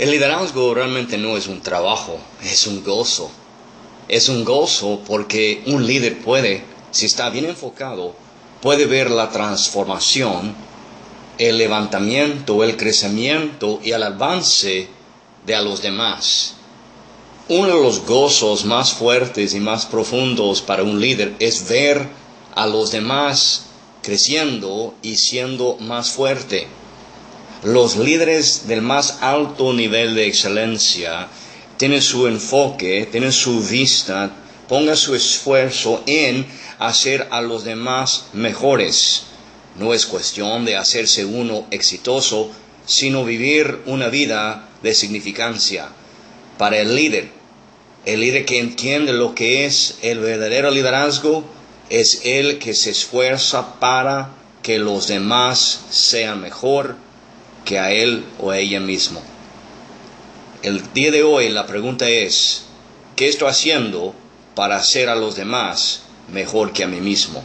El liderazgo realmente no es un trabajo, es un gozo. Es un gozo porque un líder puede, si está bien enfocado, puede ver la transformación, el levantamiento, el crecimiento y el avance de a los demás. Uno de los gozos más fuertes y más profundos para un líder es ver a los demás creciendo y siendo más fuerte. Los líderes del más alto nivel de excelencia tienen su enfoque, tienen su vista, pongan su esfuerzo en hacer a los demás mejores. No es cuestión de hacerse uno exitoso, sino vivir una vida de significancia. Para el líder, el líder que entiende lo que es el verdadero liderazgo, es el que se esfuerza para que los demás sean mejor que a él o a ella mismo. El día de hoy la pregunta es, ¿qué estoy haciendo para hacer a los demás mejor que a mí mismo?